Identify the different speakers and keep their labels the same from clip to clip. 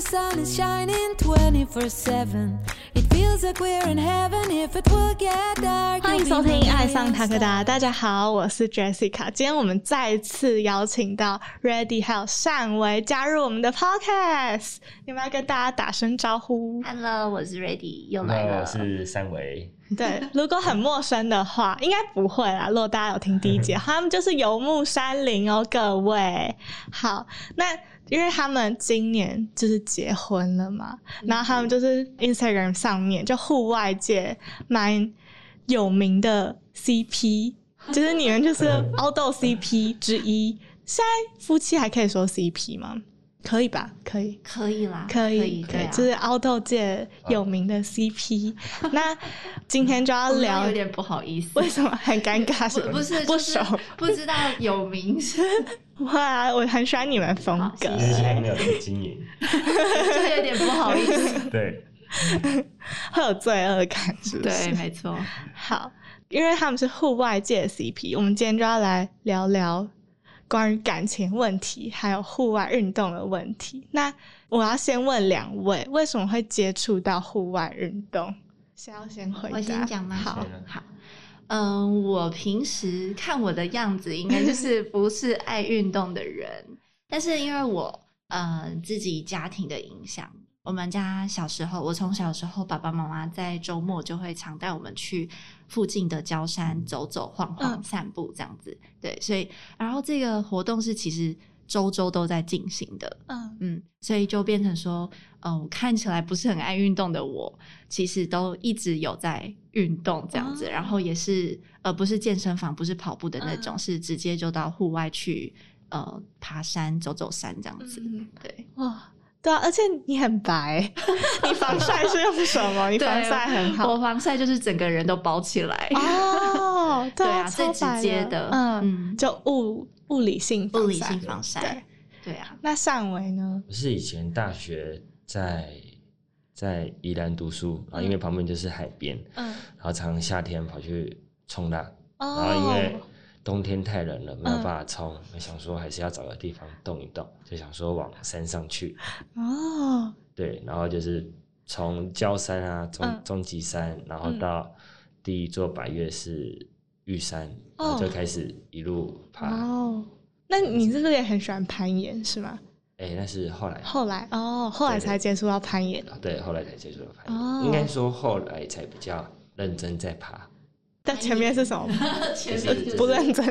Speaker 1: sun is shining 24-7 It feels like we're in heaven if it get dark.
Speaker 2: 欢迎收听爱上塔克达。大家好我是 Jessica 今天我们再次邀请到 Ready 还有善维加入我们的 podcast 你们要跟大家打声招呼。
Speaker 3: Hello 我是 Ready 又来了。
Speaker 4: 我是善维。
Speaker 2: 对，如果很陌生的话，应该不会啦。如果大家有听第一节，他们就是游牧山林哦，各位。好，那因为他们今年就是结婚了嘛，然后他们就是 Instagram 上面就户外界蛮有名的 CP，就是你们就是凹豆 CP 之一。现在夫妻还可以说 CP 吗？可以吧？可以。
Speaker 3: 可以啦，
Speaker 2: 可以，
Speaker 3: 可以，
Speaker 2: 就是凹豆界有名的 CP。那今天就要聊，
Speaker 3: 有点不好意思，
Speaker 2: 为什么很尴尬？是
Speaker 3: 不不是
Speaker 2: 不熟？
Speaker 3: 不知道有名是，
Speaker 2: 哇，我很喜欢你们风格
Speaker 3: 好
Speaker 4: 因为现在没有在经营，
Speaker 3: 就有点不好意思。
Speaker 4: 对，
Speaker 2: 会有罪恶感，是不是？
Speaker 3: 对，没错。
Speaker 2: 好，因为他们是户外界的 CP，我们今天就要来聊聊关于感情问题，还有户外运动的问题。那我要先问两位，为什么会接触到户外运动？谁要先回答？
Speaker 3: 我先讲吗？
Speaker 2: 好，
Speaker 3: 好。嗯，我平时看我的样子，应该就是不是爱运动的人，但是因为我呃自己家庭的影响，我们家小时候，我从小时候爸爸妈妈在周末就会常带我们去附近的郊山走走晃晃、
Speaker 2: 嗯
Speaker 3: 散步这样子。对，所以然后这个活动是其实周周都在进行的。
Speaker 2: 嗯。
Speaker 3: 嗯，所以就变成说，嗯、看起来不是很爱运动的我，其实都一直有在运动这样子，
Speaker 2: 哦。
Speaker 3: 然后也是呃不是健身房，不是跑步的那种，
Speaker 2: 嗯。
Speaker 3: 是直接就到户外去呃爬山、走走山这样子。
Speaker 2: 嗯。
Speaker 3: 对，
Speaker 2: 哇，对啊，而且你很白，你防晒是用什么？你防晒很好。
Speaker 3: 我防晒就是整个人都包起来。
Speaker 2: 哦，
Speaker 3: 对
Speaker 2: 啊，
Speaker 3: 啊，最直接的，
Speaker 2: 嗯，
Speaker 3: 嗯，
Speaker 2: 就物物理性防
Speaker 3: 物理
Speaker 2: 晒。
Speaker 3: 性防晒。
Speaker 2: 对，
Speaker 3: 对啊，
Speaker 2: 那上围呢？
Speaker 4: 我是以前大学在在宜兰读书，然后因为旁边就是海边，
Speaker 2: 嗯，
Speaker 4: 然后常常夏天跑去冲浪，
Speaker 2: 哦，
Speaker 4: 然后因为冬天太冷了，没有
Speaker 2: 嗯。
Speaker 4: 办法冲，我想说还是要找个地方动一动，就想说往山上去，
Speaker 2: 哦，
Speaker 4: 对，然后就是从焦山啊、
Speaker 2: 嗯。
Speaker 4: 中中极山，然后
Speaker 2: 嗯。
Speaker 4: 到第一座百越是玉山，然
Speaker 2: 哦
Speaker 4: 后就开始一路爬。
Speaker 2: 哦，那你是不是也很喜欢攀岩是吗？
Speaker 4: 哎、那是后来。
Speaker 2: 后来哦，后来才接触到攀岩，
Speaker 4: 对，后来才接触到攀岩，
Speaker 2: 哦。
Speaker 4: 应该说后来才比较认真在爬，
Speaker 2: 但前面是什么？
Speaker 3: 前
Speaker 4: 面就是
Speaker 2: 不认真。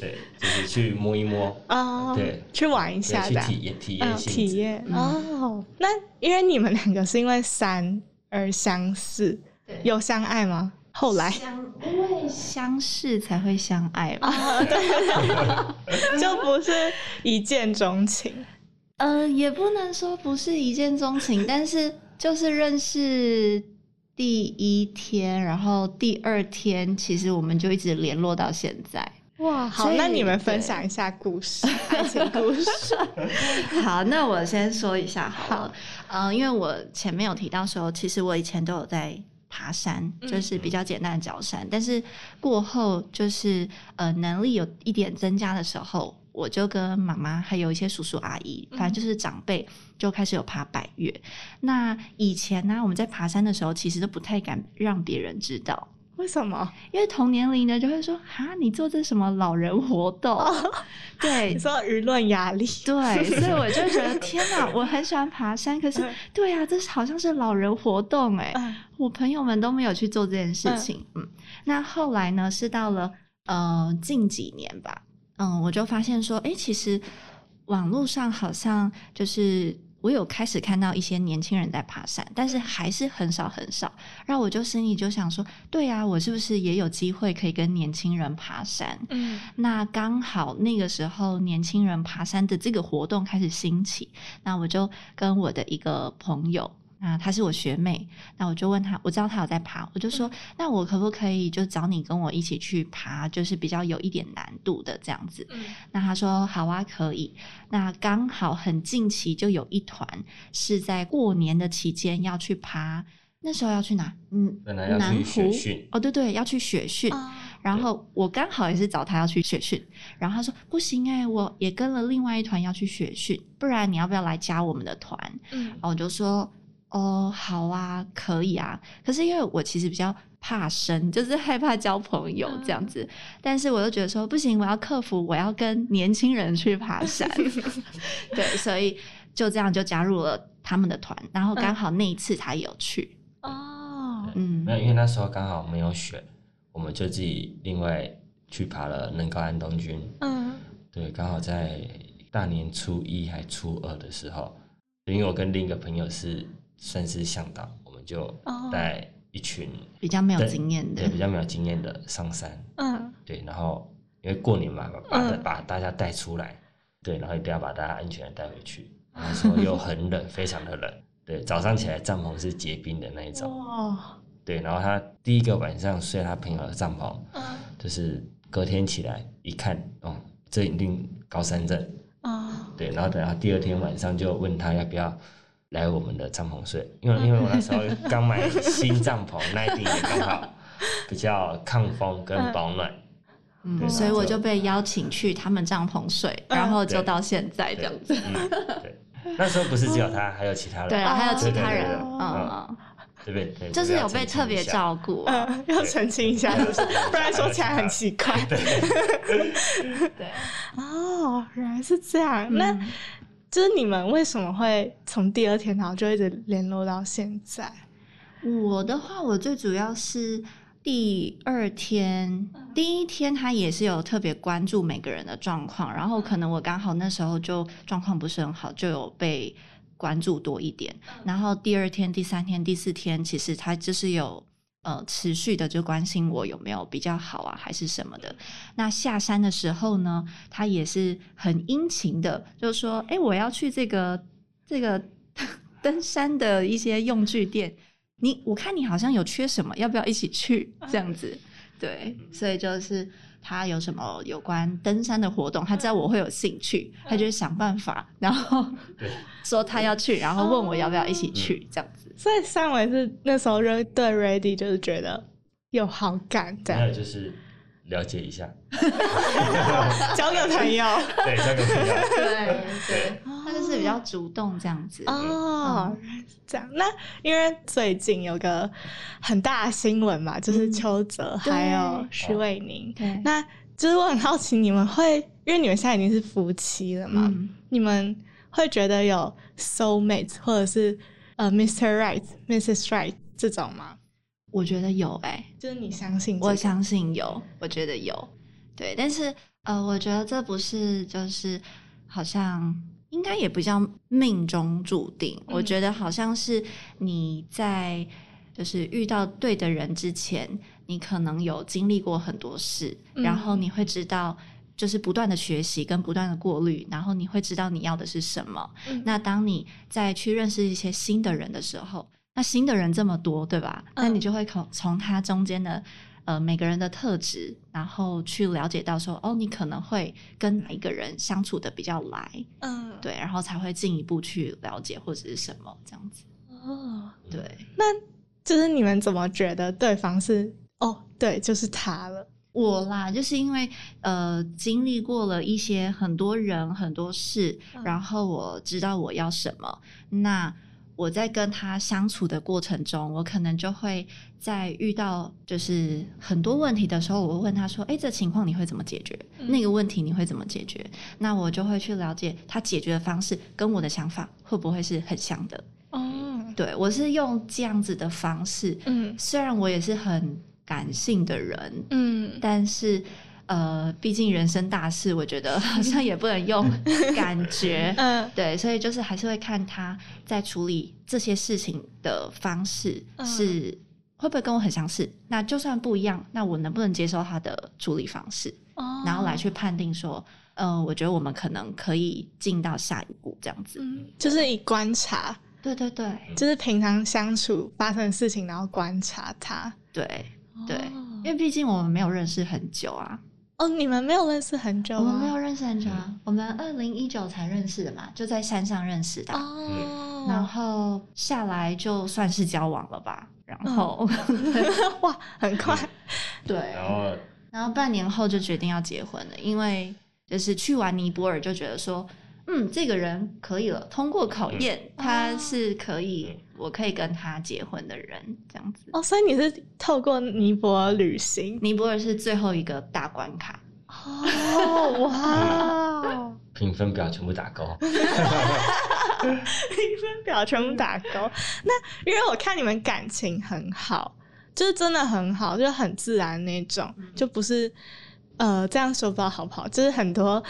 Speaker 4: 对，就是去摸一摸，
Speaker 2: 哦，
Speaker 4: 对，
Speaker 2: 去玩一下的，
Speaker 4: 去体验体
Speaker 2: 嗯，
Speaker 4: 验性质，
Speaker 2: 体验。
Speaker 3: 嗯。
Speaker 2: 哦。那因为你们两个是因为山而相识，
Speaker 3: 对。
Speaker 2: 有相爱吗？后来
Speaker 3: 相因为相识才会相爱嘛。
Speaker 2: 啊，对，就不是一见钟情。
Speaker 3: 呃，也不能说不是一见钟情，但是就是认识第一天，然后第二天，其实我们就一直联络到现在。
Speaker 2: 哇，好，那你们分享一下故事，爱情故事。
Speaker 3: 好，那我先说一下好了。呃，因为我前面有提到说，其实我以前都有在爬山，
Speaker 2: 嗯
Speaker 3: 就是比较简单的脚山，但是过后就是呃能力有一点增加的时候。我就跟妈妈还有一些叔叔阿姨，反正就是长辈，就开始有爬百越。那以前呢，我们在爬山的时候，其实都不太敢让别人知道，
Speaker 2: 为什么？
Speaker 3: 因为同年龄的就会说：“哈，你做这什么老人活动？” 对
Speaker 2: 你，说舆论压力？
Speaker 3: 对，所以我就觉得天哪，我很喜欢爬山，可是
Speaker 2: 嗯
Speaker 3: 对啊，这是好像是老人活动哎、
Speaker 2: 嗯
Speaker 3: 我朋友们都没有去做这件事情。嗯那后来呢，是到了呃近几年吧，嗯，我就发现说，哎，其实网络上好像就是。我有开始看到一些年轻人在爬山，但是还是很少很少。然后我就心里就想说，对啊，我是不是也有机会可以跟年轻人爬山？
Speaker 2: 嗯
Speaker 3: 那刚好那个时候，年轻人爬山的这个活动开始兴起，那我就跟我的一个朋友，那她是我学妹，那我就问她，我知道她有在爬，我就说，那我可不可以就找你跟我一起去爬，就是比较有一点难度的这样子。
Speaker 2: 嗯
Speaker 3: 那她说好啊，可以。那刚好很近期就有一团是在过年的期间要去爬，那时候要去哪？嗯，
Speaker 4: 本来要
Speaker 3: 南
Speaker 4: 去雪
Speaker 3: 湖
Speaker 4: 训，
Speaker 3: 哦，对对，要去雪训。
Speaker 2: 啊
Speaker 3: 然后我刚好也是找他要去雪训，然后他说不行哎、我也跟了另外一团要去雪训，不然你要不要来加我们的团？
Speaker 2: 嗯
Speaker 3: 然后我就说哦，好啊，可以啊。可是因为我其实比较怕生，就是害怕交朋友这样子，但是我又觉得说不行，我要克服，我要跟年轻人去爬山。对，所以就这样就加入了他们的团，然后刚好那一次他有去。
Speaker 2: 哦，
Speaker 3: 嗯
Speaker 4: 没有，因为那时候刚好没有雪，我们就自己另外去爬了能高安东军。
Speaker 2: 嗯
Speaker 4: 对，刚好在大年初一还初二的时候，因为我跟另一个朋友是算是向导，我们就
Speaker 2: 哦
Speaker 4: 带一群
Speaker 3: 比较没有经验的
Speaker 4: 对，比较没有经验的上山。
Speaker 2: 嗯
Speaker 4: 对，然后因为过年嘛，把把
Speaker 2: 嗯
Speaker 4: 把大家带出来，对，然后一定要把大家安全的带回去。那时候又很冷，非常的冷。对，早上起来帐篷是结冰的那一种。
Speaker 2: 哦
Speaker 4: 对，然后他第一个晚上睡他朋友的帐篷，
Speaker 2: 嗯
Speaker 4: 就是隔天起来一看，哦，这一定高山症。
Speaker 2: 哦
Speaker 4: 对，然后等到第二天晚上就问他要不要来我们的帐篷睡，因为因为我那时候刚买新帐篷，那一顶也刚好比较抗风跟保暖。
Speaker 3: 嗯，所以我
Speaker 4: 就
Speaker 3: 就被邀请去他们帐篷睡，然后就到现在这样子。
Speaker 4: 嗯，对，那时候不是只有他，还有其他人。
Speaker 3: 对啊，还有其他人，嗯嗯，
Speaker 4: 对不对？
Speaker 3: 就是有被特别。照顾啊。
Speaker 2: 嗯，要澄清一下，就是不然说起来很奇怪。
Speaker 3: 对，
Speaker 2: 哦，原来是这样。那
Speaker 3: 嗯
Speaker 2: 就是你们为什么会从第二天然后就一直联络到现在？
Speaker 3: 我的话，我最主要是第二天，第一天他也是有特别关注每个人的状况，然后可能我刚好那时候就状况不是很好，就有被关注多一点。然后第二天、第三天、第四天，其实他就是有。呃，持续的就关心我有没有比较好啊，还是什么的。那下山的时候呢，他也是很殷勤的，就说：“哎、我要去这个这个 登山的一些用具店，你我看你好像有缺什么，要不要一起去？这样子，对，所以就是他有什么有关登山的活动，他知道我会有兴趣，他就会想办法，然后
Speaker 4: 对。
Speaker 3: 说他要去，然后问我要不要一起去，这样子。
Speaker 2: 所以上维是那时候就对 Ready 就是觉得有好感，这样。
Speaker 4: 还有就是了解一下，
Speaker 2: 交个 朋友。
Speaker 4: 对，交个朋友。
Speaker 3: 对对，他就是比较主动这样子。
Speaker 2: 哦，这样。那因为最近有个很大的新闻嘛，就是
Speaker 3: 嗯
Speaker 2: 邱泽还有徐伟宁。
Speaker 3: 对，
Speaker 2: 那就是我很好奇，你们会因为你们现在已经是夫妻了嘛？
Speaker 3: 嗯
Speaker 2: 你们会觉得有 soul mate 或者是呃 Mr. Right、Mrs. Right 这种吗？
Speaker 3: 我觉得有哎、
Speaker 2: 就是你相信、这个？
Speaker 3: 我相信有，我觉得有，对，但是呃，我觉得这不是就是好像应该也不叫命中注定，我
Speaker 2: 嗯
Speaker 3: 觉得好像是你在就是遇到对的人之前，你可能有经历过很多事，
Speaker 2: 嗯
Speaker 3: 然后你会知道。就是不断的学习跟不断的过滤，然后你会知道你要的是什么。
Speaker 2: 嗯
Speaker 3: 那当你再去认识一些新的人的时候，那新的人这么多，对吧？那你
Speaker 2: 嗯
Speaker 3: 就会从从他中间的呃每个人的特质，然后去了解到说，哦，你可能会跟哪一个人相处的比较来，
Speaker 2: 嗯，
Speaker 3: 对，然后才会进一步去了解或者是什么这样子。
Speaker 2: 哦，
Speaker 3: 对，那
Speaker 2: 就是你们怎么觉得对方是？哦，对，就是他了。
Speaker 3: 我啦，就是因为呃经历过了一些很多人很多事，
Speaker 2: 嗯
Speaker 3: 然后我知道我要什么，那我在跟他相处的过程中，我可能就会在遇到就是很多问题的时候，我会问他说：“哎，这情况你会怎么解决？
Speaker 2: 嗯
Speaker 3: 那个问题你会怎么解决？”那我就会去了解他解决的方式跟我的想法会不会是很像的。
Speaker 2: 哦，
Speaker 3: 对我是用这样子的方式，
Speaker 2: 嗯
Speaker 3: 虽然我也是很感性的人，
Speaker 2: 嗯
Speaker 3: 但是呃，毕竟人生大事，我觉得 好像也不能用感觉。
Speaker 2: 嗯
Speaker 3: 对，所以就是还是会看他在处理这些事情的方式
Speaker 2: 嗯
Speaker 3: 是会不会跟我很相似。那就算不一样，那我能不能接受他的处理方式，
Speaker 2: 哦
Speaker 3: 然后来去判定说，呃，我觉得我们可能可以进到下一步这样子。
Speaker 2: 嗯，就是以观察，
Speaker 3: 对对对
Speaker 2: 就是平常相处发生的事情，然后观察他。
Speaker 3: 对对，
Speaker 2: 哦
Speaker 3: 因为毕竟我们没有认识很久啊，
Speaker 2: 哦，你们没有认识很久吗？
Speaker 3: 我们没有认识很久啊，我们二零一九才认识的嘛，就在山上认识的啊。
Speaker 2: 哦，
Speaker 3: 然后下来就算是交往了吧。然后，
Speaker 2: 哇，很快，
Speaker 3: 对，
Speaker 4: 然后
Speaker 3: 然后半年后就决定要结婚了，因为就是去完尼泊尔就觉得说，嗯，这个人可以了，通过考验，他是可以，我可以跟他结婚的人，这样子。
Speaker 2: 哦，所以你是透过尼泊尔旅行？
Speaker 3: 尼泊尔是最后一个大关卡。
Speaker 2: 哦，哇！
Speaker 4: 评分表全部打勾，
Speaker 2: 评分表全部打勾。那因为我看你们感情很好，就是真的很好，就很自然那种，就不是呃这样说不知道好不好，就是很多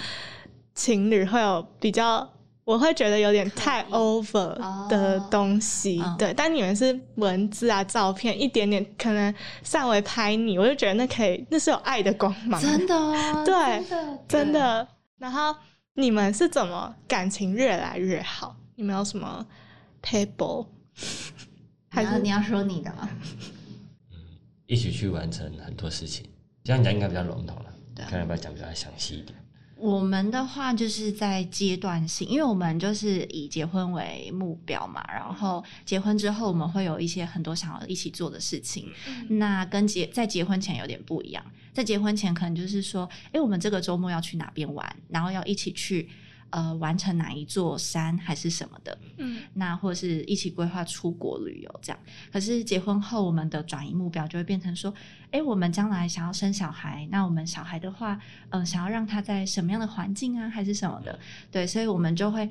Speaker 2: 情侣会有比较，我会觉得有点太 over 的东西，对。但你们是文字啊、照片，一点点可能上微拍你，我就觉得那可以，那是有爱的光芒，
Speaker 3: 真的，
Speaker 2: 对，真的。然后。你们是怎么感情越来越好？你们有什么 table？
Speaker 3: 还是你要说你的吗？
Speaker 4: 嗯，一起去完成很多事情，这样讲应该比较笼统了。对，看要不要讲比较详细一点。
Speaker 3: 我们的话就是在阶段性，因为我们就是以结婚为目标嘛，然后结婚之后我们会有一些很多想要一起做的事情。那跟结在结婚前有点不一样，在结婚前可能就是说，哎，我们这个周末要去哪边玩，然后要一起去。呃，完成哪一座山还是什么的，嗯，那或者是一起规划出国旅游这样。可是结婚后，我们的转移目标就会变成说，哎，我们将来想要生小孩，那我们小孩的话，呃，想要让他在什么样的环境啊，还是什么的？对，所以我们就会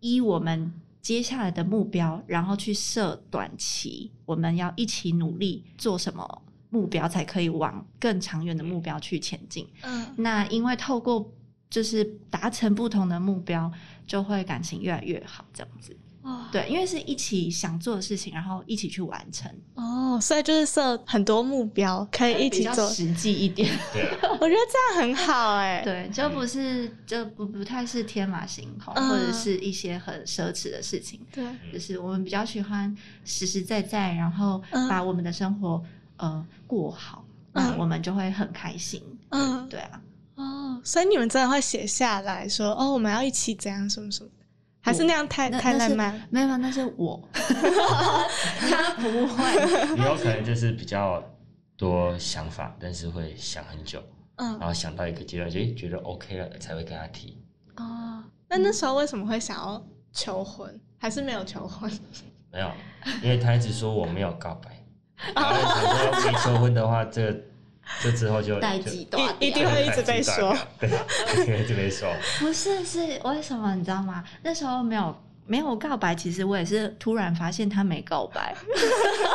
Speaker 3: 依我们接下来的目标，然后去设短期，我们要一起努力做什么目标，才可以往更长远的目标去前进。嗯，那因为透过。就是达成不同的目标，就会感情越来越好，这样子。哦，对，因为是一起想做的事情，然后一起去完成。
Speaker 2: 哦，所以就是设很多目标，可以一起做，
Speaker 3: 实际一点。
Speaker 4: 对，
Speaker 2: 我觉得这样很好哎。
Speaker 3: 对，就不是，就不不太是天马行空，或者是一些很奢侈的事情。
Speaker 2: 对，
Speaker 3: 就是我们比较喜欢实实在在，然后把我们的生活呃过好，那我们就会很开心。嗯，对啊。
Speaker 2: 哦，所以你们真的会写下来说哦，我们要一起怎样什么什么，还是那样太太浪漫？
Speaker 3: 没有，那是我，他不会。
Speaker 4: 有可能就是比较多想法，但是会想很久，嗯，然后想到一个阶段，就觉得 OK 了，才会跟他提。
Speaker 2: 哦，那那时候为什么会想要求婚？还是没有求婚？
Speaker 4: 没有，因为他一直说我没有告白，然后想说没求婚的话，这。这之后就
Speaker 2: 一定会一直被说，
Speaker 4: 对，一直被说。
Speaker 3: 不是，是为什么你知道吗？那时候没有没有告白，其实我也是突然发现他没告白，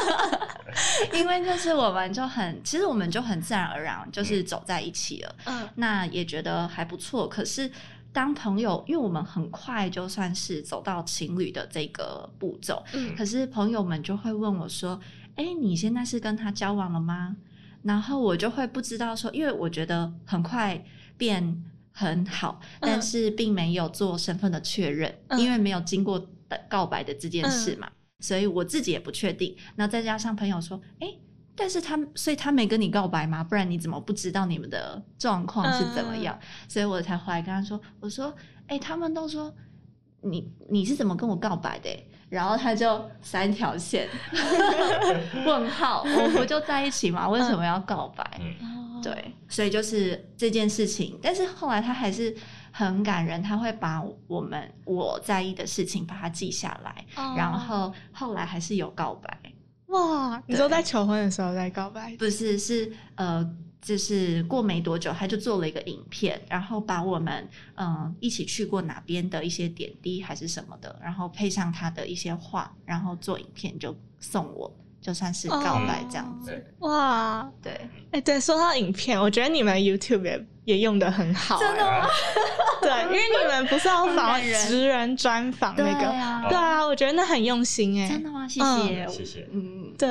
Speaker 3: 因为就是我们就很，其实我们就很自然而然就是走在一起了。嗯，那也觉得还不错。可是当朋友，因为我们很快就算是走到情侣的这个步骤，嗯，可是朋友们就会问我说：“哎，你现在是跟他交往了吗？”然后我就会不知道说，因为我觉得很快变很好，但是并没有做身份的确认，因为没有经过告白的这件事嘛，所以我自己也不确定。那再加上朋友说，哎，但是他所以他没跟你告白吗？不然你怎么不知道你们的状况是怎么样？所以我才回来跟他说，我说，哎，他们都说你你是怎么跟我告白的？然后他就三条线，问号，我不就在一起吗？为什么要告白？对，所以就是这件事情。但是后来他还是很感人，他会把我们我在意的事情把它记下来，然后后来还是有告白。
Speaker 2: 哇，你说在求婚的时候在告白？
Speaker 3: 不是，是呃。就是过没多久，他就做了一个影片，然后把我们嗯一起去过哪边的一些点滴还是什么的，然后配上他的一些话，然后做影片就送我，就算是告白这样子。
Speaker 2: 哇，
Speaker 3: 对，
Speaker 2: 哎，对，说到影片，我觉得你们 YouTube 也也用的很好，
Speaker 3: 真的吗？
Speaker 2: 对，因为你们不是要访职人专访那个，对啊，我觉得那很用心哎，
Speaker 3: 真的吗？谢谢，
Speaker 4: 谢谢，
Speaker 2: 嗯，对，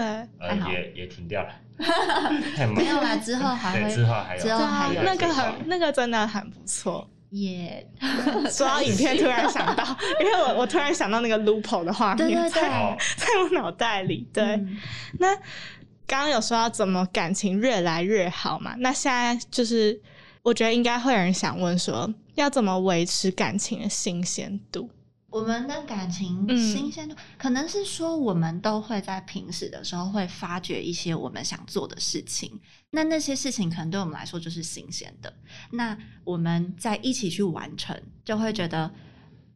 Speaker 4: 也也停掉了。
Speaker 3: 没有啦，之后还会，
Speaker 4: 之后还有，
Speaker 3: 之后还有
Speaker 2: 那个很，那个真的很不错。
Speaker 3: 耶，
Speaker 2: 说到影片，突然想到，因为我我突然想到那个 Lupo 的画面在在我脑袋里。对，那刚刚有说到怎么感情越来越好嘛？那现在就是我觉得应该会有人想问说，要怎么维持感情的新鲜度？
Speaker 3: 我们的感情
Speaker 2: 嗯
Speaker 3: 新鲜度，可能是说我们都会在平时的时候会发掘一些我们想做的事情，那那些事情可能对我们来说就是新鲜的。那我们在一起去完成，就会觉得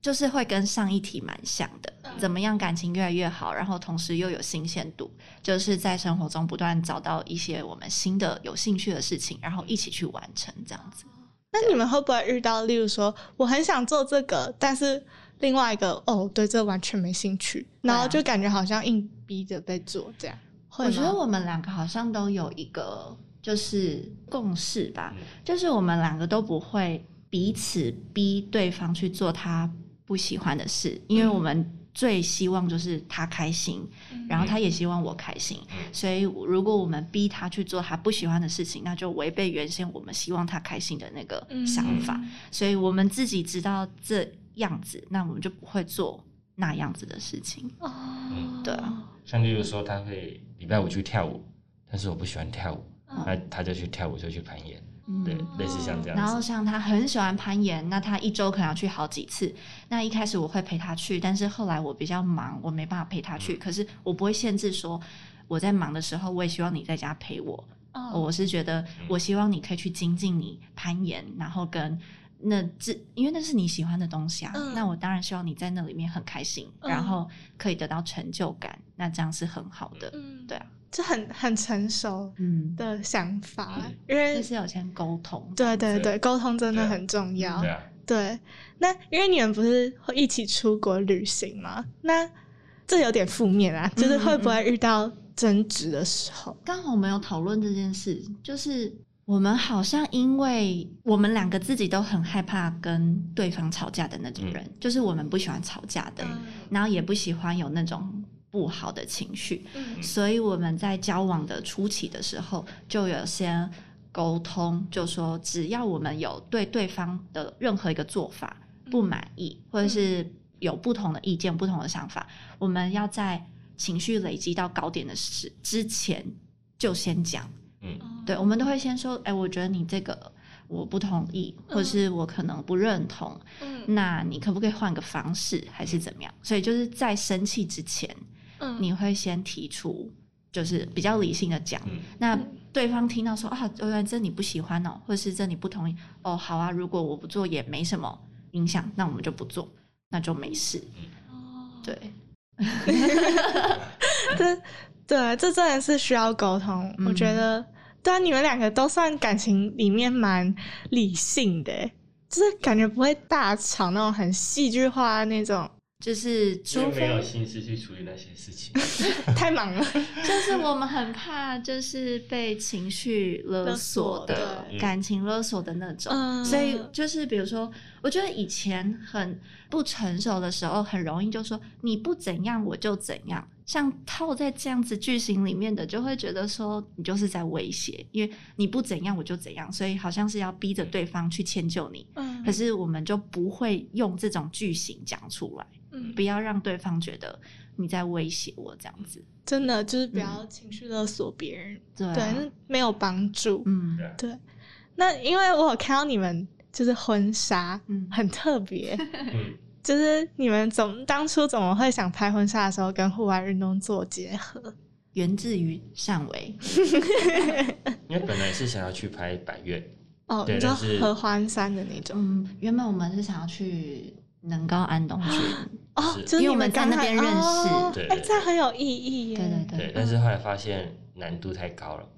Speaker 3: 就是会跟上一题蛮像的。怎么样感情越来越好，然后同时又有新鲜度，就是在生活中不断找到一些我们新的有兴趣的事情，然后一起去完成这样子。
Speaker 2: 那你们会不会遇到，例如说我很想做这个，但是另外一个哦，对这完全没兴趣，然后就感觉好像硬逼着被做这样？
Speaker 3: 我觉得我们两个好像都有一个就是共识吧，
Speaker 4: 嗯。
Speaker 3: 就是我们两个都不会彼此逼对方去做他不喜欢的事，因为我们最希望就是他开心，然后他也希望我开心，
Speaker 4: 嗯。
Speaker 3: 所以如果我们逼他去做他不喜欢的事情，那就违背原先我们希望他开心的那个想法，所以我们自己知道这样子，那我们就不会做那样子的事情。
Speaker 2: 哦，
Speaker 3: 对啊，
Speaker 4: 像例如说，他会礼拜五去跳舞，但是我不喜欢跳舞，
Speaker 2: 嗯
Speaker 4: 那他就去跳舞，就去攀岩，
Speaker 3: 嗯
Speaker 4: 对，类似像这样
Speaker 3: 然后。像他很喜欢攀岩，那他一周可能要去好几次。那一开始我会陪他去，但是后来我比较忙，我没办法陪他去。可是我不会限制说我在忙的时候，我也希望你在家陪我。
Speaker 2: 哦
Speaker 3: 我是觉得我希望你可以去精进你攀岩，然后跟那这因为那是你喜欢的东西啊。
Speaker 2: 嗯
Speaker 3: 那我当然希望你在那里面很开心，
Speaker 2: 嗯
Speaker 3: 然后可以得到成就感。那这样是很好的。
Speaker 2: 嗯
Speaker 3: 对啊，
Speaker 2: 这很很成熟
Speaker 3: 嗯，
Speaker 2: 的想法，
Speaker 4: 嗯
Speaker 2: 因为
Speaker 3: 就是有先沟通。
Speaker 2: 对对
Speaker 4: 对
Speaker 2: 对，沟通真的很重要。
Speaker 4: 对啊，
Speaker 2: 对，那因为你们不是会一起出国旅行吗？那这有点负面啊，就是会不会遇到争执的时候？
Speaker 3: 刚好我们有讨论这件事，就是我们好像因为我们两个自己都很害怕跟对方吵架的那种人，就是我们不喜欢吵架的，然后也不喜欢有那种不好的情绪，
Speaker 2: 嗯。
Speaker 3: 所以我们在交往的初期的时候就有先沟通，就说只要我们有对对方的任何一个做法不满意，或者是有不同的意见、不同的想法，我们要在情绪累积到高点的时之前就先讲。
Speaker 4: 嗯，
Speaker 3: 对，我们都会先说，哎、我觉得你这个我不同意，或者是我可能不认同，
Speaker 2: 嗯。
Speaker 3: 那你可不可以换个方式，还是怎么样？所以就是在生气之前，
Speaker 2: 嗯。
Speaker 3: 你会先提出，就是比较理性的讲。
Speaker 4: 嗯。
Speaker 3: 那对方听到说啊，原来这你不喜欢哦，或是这你不同意哦，好啊，如果我不做也没什么影响，那我们就不做，那就没事。对，
Speaker 2: 这对这真的是需要沟通。
Speaker 3: 嗯
Speaker 2: 我觉得，对啊，你们两个都算感情里面蛮理性的欸，就是感觉不会大吵那种很戏剧化那种，
Speaker 3: 就是
Speaker 4: 因
Speaker 3: 除
Speaker 4: 非没有心思去处理那些事情。
Speaker 2: 太忙了。
Speaker 3: 就是我们很怕就是被情绪勒索的感情勒索的那种，
Speaker 2: 嗯
Speaker 3: 所以就是比如说，我觉得以前很不成熟的时候，很容易就说你不怎样我就怎样。像套在这样子句型里面的，就会觉得说你就是在威胁，因为你不怎样我就怎样，所以好像是要逼着对方去迁就你。
Speaker 2: 嗯
Speaker 3: 可是我们就不会用这种句型讲出来，
Speaker 2: 嗯，
Speaker 3: 不要让对方觉得你在威胁我这样子。
Speaker 2: 真的就是不要情绪勒索别人，
Speaker 3: 对啊、
Speaker 2: 对，那没有帮助。
Speaker 3: 嗯
Speaker 4: 对
Speaker 2: 那因为我有看到你们就是婚纱，
Speaker 3: 嗯
Speaker 2: 很特别，
Speaker 4: 嗯，
Speaker 2: 就是你们怎么当初怎么会想拍婚纱的时候跟户外运动做结合？
Speaker 3: 源自于上围，
Speaker 4: 因为本来是想要去拍百越，
Speaker 2: 哦，你知道
Speaker 4: 对但是
Speaker 2: 合欢山的那种。
Speaker 3: 嗯，原本我们是想要去能高安东郡，
Speaker 2: 哦，就是你
Speaker 3: 因为我们在那边认识。
Speaker 2: 哎，这样很有意义耶。
Speaker 3: 对对对。
Speaker 4: 对，但是后来发现难度太高了，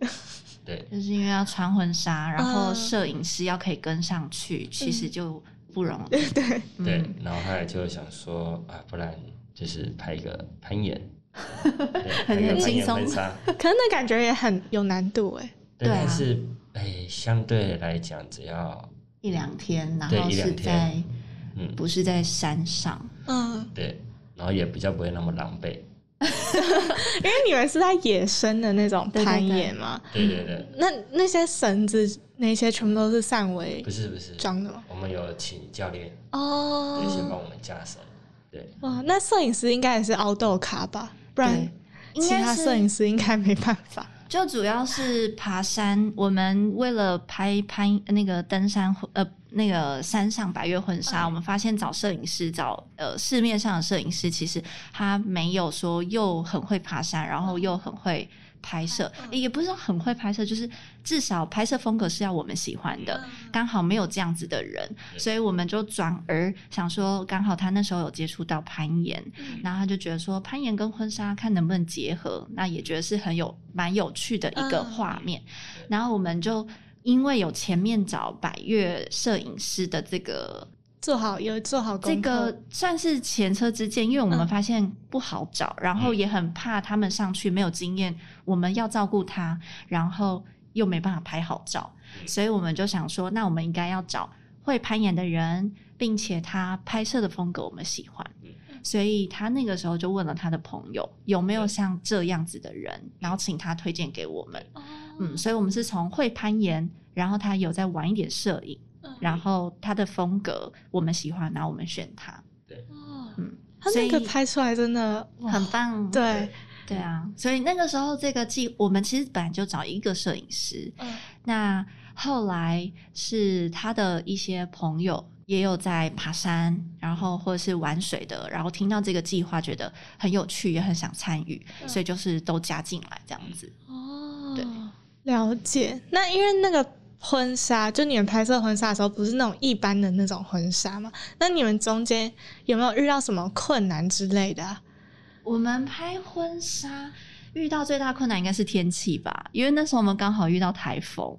Speaker 4: 对，
Speaker 3: 就是因为要穿婚纱，然后
Speaker 2: 嗯。
Speaker 3: 摄影师要可以跟上去，其实就不容。易。
Speaker 2: 对，
Speaker 3: 嗯。
Speaker 4: 对，然后后来就想说啊，不然就是拍一个攀岩，对拍一个攀岩
Speaker 3: 很轻松，
Speaker 2: 可是那感觉也很有难度哎。
Speaker 4: 对，但是哎，相对来讲，只要
Speaker 3: 一两天，然后是
Speaker 4: 对一两天。
Speaker 3: 在
Speaker 4: 嗯，
Speaker 3: 不是在山上，
Speaker 2: 嗯，
Speaker 4: 对，然后也比较不会那么狼狈，
Speaker 2: 因为你们是在野生的那种
Speaker 3: 对对。
Speaker 2: 攀岩嘛，
Speaker 4: 对对对，
Speaker 2: 那那些绳子那些全部都是善维
Speaker 4: 不是不是，
Speaker 2: 装的吗？
Speaker 4: 我们有请教练，
Speaker 2: 哦
Speaker 4: 对，先帮我们架手，对，
Speaker 2: 哇，那摄影师应该也是凹豆卡吧？不然，
Speaker 3: 应
Speaker 2: 其他摄影师应该没办法。
Speaker 3: 就主要是爬山，我们为了拍拍那个登山呃那个山上百月婚纱，
Speaker 2: 嗯
Speaker 3: 我们发现找摄影师找呃市面上的摄影师，其实他没有说又很会爬山，然后又很会拍摄，
Speaker 2: 嗯
Speaker 3: 也不是说很会拍摄，就是至少拍摄风格是要我们喜欢的。刚好没有这样子的人，所以我们就转而想说，刚好他那时候有接触到攀岩，
Speaker 2: 嗯。
Speaker 3: 然后他就觉得说攀岩跟婚纱看能不能结合，那也觉得是很有蛮有趣的一个
Speaker 2: 嗯。
Speaker 3: 画面。然后我们就因为有前面找百越摄影师的这个
Speaker 2: 做好有做好功
Speaker 3: 这个算是前车之鉴，因为我们
Speaker 2: 嗯。
Speaker 3: 发现不好找，然后也很怕他们上去没有经验，我们要照顾他，然后又没办法拍好照，
Speaker 4: 嗯。
Speaker 3: 所以我们就想说，那我们应该要找会攀岩的人，并且他拍摄的风格我们喜欢。
Speaker 4: 嗯。
Speaker 3: 所以他那个时候就问了他的朋友有没有像这样子的人，然后请他推荐给我们。
Speaker 2: 哦。
Speaker 3: 嗯，所以我们是从会攀岩，然后他有在玩一点摄影，
Speaker 2: 嗯。
Speaker 3: 然后他的风格我们喜欢，然后我们选他，
Speaker 2: 对。
Speaker 3: 嗯，
Speaker 2: 他那个拍出来真的
Speaker 3: 很棒。
Speaker 2: 对，
Speaker 3: 对。啊，所以那个时候这个季，我们其实本来就找一个摄影师，
Speaker 2: 嗯。
Speaker 3: 那后来是他的一些朋友也有在爬山，然后或者是玩水的，然后听到这个计划觉得很有趣，也很想参与，
Speaker 2: 嗯。
Speaker 3: 所以就是都加进来这样子。
Speaker 2: 哦，
Speaker 3: 对，
Speaker 2: 了解。那因为那个婚纱，就你们拍摄婚纱的时候，不是那种一般的那种婚纱吗？那你们中间有没有遇到什么困难之类的啊、
Speaker 3: 我们拍婚纱遇到最大困难应该是天气吧，因为那时候我们刚好遇到台风。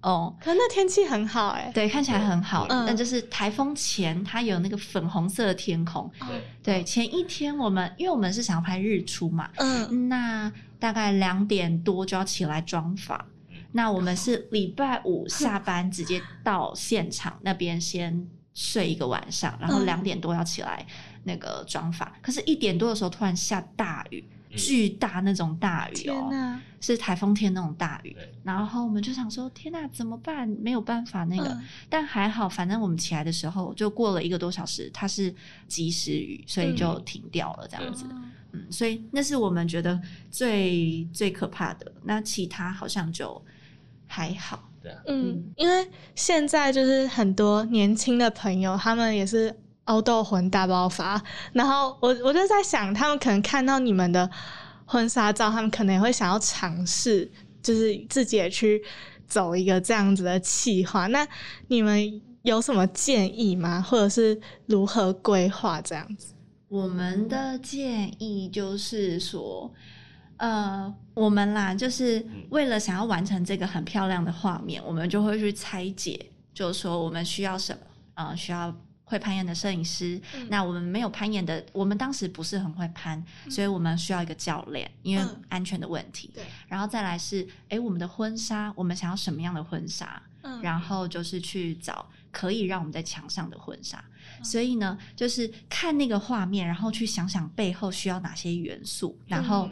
Speaker 3: 哦，
Speaker 2: 可那天气很好哎、
Speaker 3: 对，看起来很好，
Speaker 2: 嗯
Speaker 3: 但就是台风前它有那个粉红色的天空。
Speaker 4: 对
Speaker 3: 对，前一天我们因为我们是想要拍日出嘛，
Speaker 2: 嗯，
Speaker 3: 那大概两点多就要起来妆发
Speaker 4: 嗯。
Speaker 3: 那我们是礼拜五下班直接到现场那边先睡一个晚上，然后
Speaker 2: 嗯
Speaker 3: 两点多要起来那个妆发。可是，一点多的时候突然下大雨，
Speaker 4: 嗯
Speaker 3: 巨大那种大雨哦，
Speaker 2: 哪，
Speaker 3: 是台风天那种大雨。然后我们就想说，天哪，怎么办？没有办法那个。
Speaker 2: 嗯
Speaker 3: 但还好，反正我们起来的时候就过了一个多小时，它是及时雨，所以就停掉了这样子。
Speaker 2: 嗯
Speaker 3: 嗯，所以那是我们觉得最最可怕的。那其他好像就还好。
Speaker 4: 对啊，
Speaker 2: 嗯，因为现在就是很多年轻的朋友，他们也是凹豆魂大爆发。然后我我就在想，他们可能看到你们的婚纱照，他们可能也会想要尝试，就是自己也去走一个这样子的企划。那你们有什么建议吗？或者是如何规划这样子？
Speaker 3: 我们的建议就是说，呃，我们啦，就是为了想要完成这个很漂亮的画面，我们就会去拆解，就是说我们需要什么，呃，需要会攀岩的摄影师。
Speaker 2: 嗯
Speaker 3: 那我们没有攀岩的，我们当时不是很会攀，所以我们需要一个教练，因为
Speaker 2: 嗯
Speaker 3: 安全的问题。
Speaker 2: 对，
Speaker 3: 然后再来是，诶，我们的婚纱，我们想要什么样的婚纱？
Speaker 2: 嗯
Speaker 3: 然后就是去找可以让我们在墙上的婚纱。
Speaker 2: 嗯
Speaker 3: 所以呢，就是看那个画面，然后去想想背后需要哪些元素，然后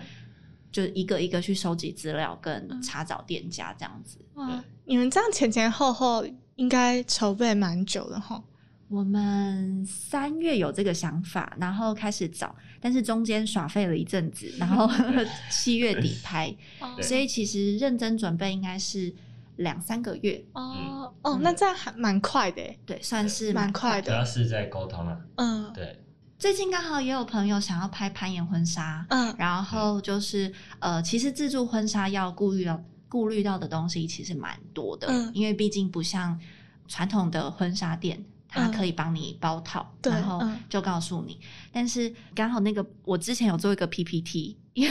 Speaker 3: 就一个一个去收集资料跟
Speaker 2: 嗯。
Speaker 3: 查找店家这样子。
Speaker 2: 哇，你们这样前前后后应该筹备蛮久的哈。
Speaker 3: 我们三月有这个想法，然后开始找，但是中间耍废了一阵子，然后 七月底拍，
Speaker 2: 哦。
Speaker 3: 所以其实认真准备应该是两三个月，
Speaker 2: 哦哦，
Speaker 3: 嗯。
Speaker 2: 那这样还蛮快的诶。
Speaker 3: 对，算是
Speaker 2: 蛮快的。
Speaker 4: 主要是在沟通啊，
Speaker 2: 嗯。
Speaker 4: 对，
Speaker 3: 最近刚好也有朋友想要拍攀岩婚纱，
Speaker 2: 嗯
Speaker 3: 然后就是呃，其实自助婚纱要顾虑到顾虑到的东西其实蛮多的，
Speaker 2: 嗯
Speaker 3: 因为毕竟不像传统的婚纱店。它
Speaker 2: 嗯
Speaker 3: 可以帮你包套，
Speaker 2: 对
Speaker 3: 然后
Speaker 2: 嗯
Speaker 3: 就告诉你。但是刚好那个我之前有做一个 PPT，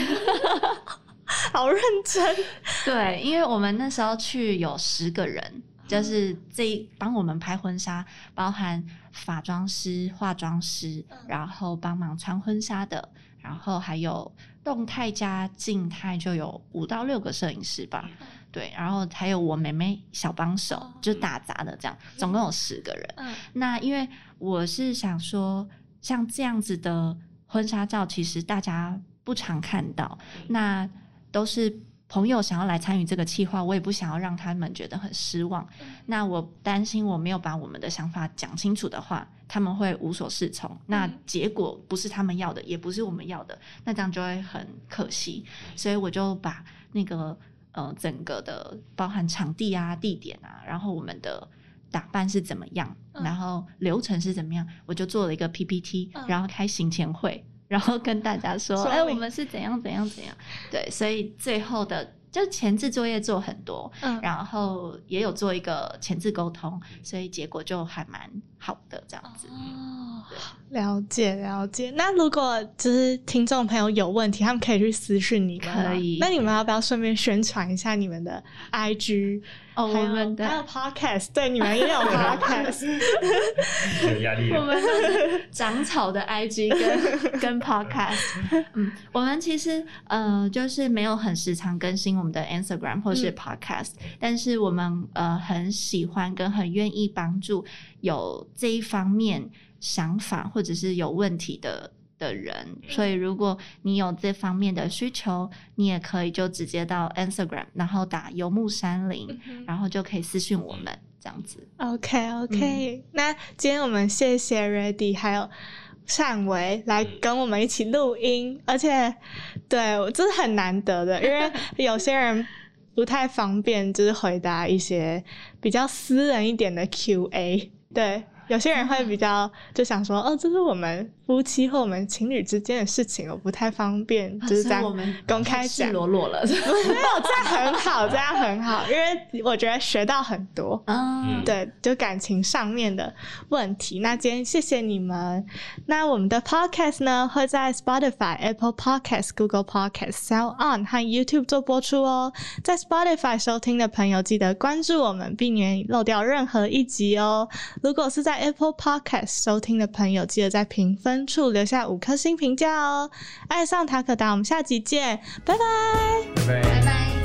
Speaker 2: 好认真。
Speaker 3: 对，因为我们那时候去有十个人，就是这一帮我们拍婚纱，包含化妆师、化妆师，然后帮忙穿婚纱的，然后还有动态加静态，就有五到六个摄影师吧。对，然后还有我妹妹小帮手，就打杂的这样，总共有十个人。
Speaker 2: 嗯。
Speaker 3: 那因为我是想说，像这样子的婚纱照，其实大家不常看到，那都是朋友想要来参与这个计划，我也不想要让他们觉得很失望。那我担心我没有把我们的想法讲清楚的话，他们会无所适从。那结果不是他们要的，也不是我们要的，那这样就会很可惜。所以我就把那个呃整个的包含场地啊、地点啊，然后我们的打扮是怎么样，然后流程是怎么样，我就做了一个 PPT，然后开行前会。然后跟大家说，哎，我们是怎样怎样怎样，对，所以最后的就前置作业做很多，嗯，然后也有做一个前置沟通，所以结果就还蛮好的这样子。
Speaker 2: 哦，了解了解。那如果就是听众朋友有问题，他们可以去私讯你，
Speaker 3: 可以。
Speaker 2: 那你们要不要顺便宣传一下你们的 IG？
Speaker 3: 哦，我们的
Speaker 2: 还有 podcast，对，你们也有 podcast，
Speaker 4: 有压力。
Speaker 3: 我们是长草的 IG 跟 跟 podcast，嗯，我们其实呃就是没有很时常更新我们的 Instagram 或是 podcast，但是我们呃很喜欢跟很愿意帮助有这一方面想法或者是有问题的。的人，所以如果你有这方面的需求，你也可以就直接到 Instagram，然后打游牧山林，然后就可以私信我们这样子。
Speaker 2: OK OK，那今天我们谢谢 Ready 还有善维来跟我们一起录音，而且对我这是很难得的，因为 有些人不太方便，就是回答一些比较私人一点的 QA，对。有些人会比较就想说，哦，这是我们夫妻或我们情侣之间的事情，我不太方便，就是在公开讲，
Speaker 3: 裸裸了，
Speaker 2: 没有，这样很好，这样很好，因为我觉得学到很多，嗯，对，就感情上面的问题。那今天谢谢你们。那我们的 podcast 呢会在 Spotify、Apple Podcast、Google Podcast、Sound On 和 YouTube 做播出哦。在 Spotify 收听的朋友记得关注我们，避免漏掉任何一集哦。如果是在 Apple Podcast 收听的朋友，记得在评分处留下五颗星评价哦！爱上塔可达，我们下集见，拜拜，
Speaker 4: 拜拜，
Speaker 3: 拜拜。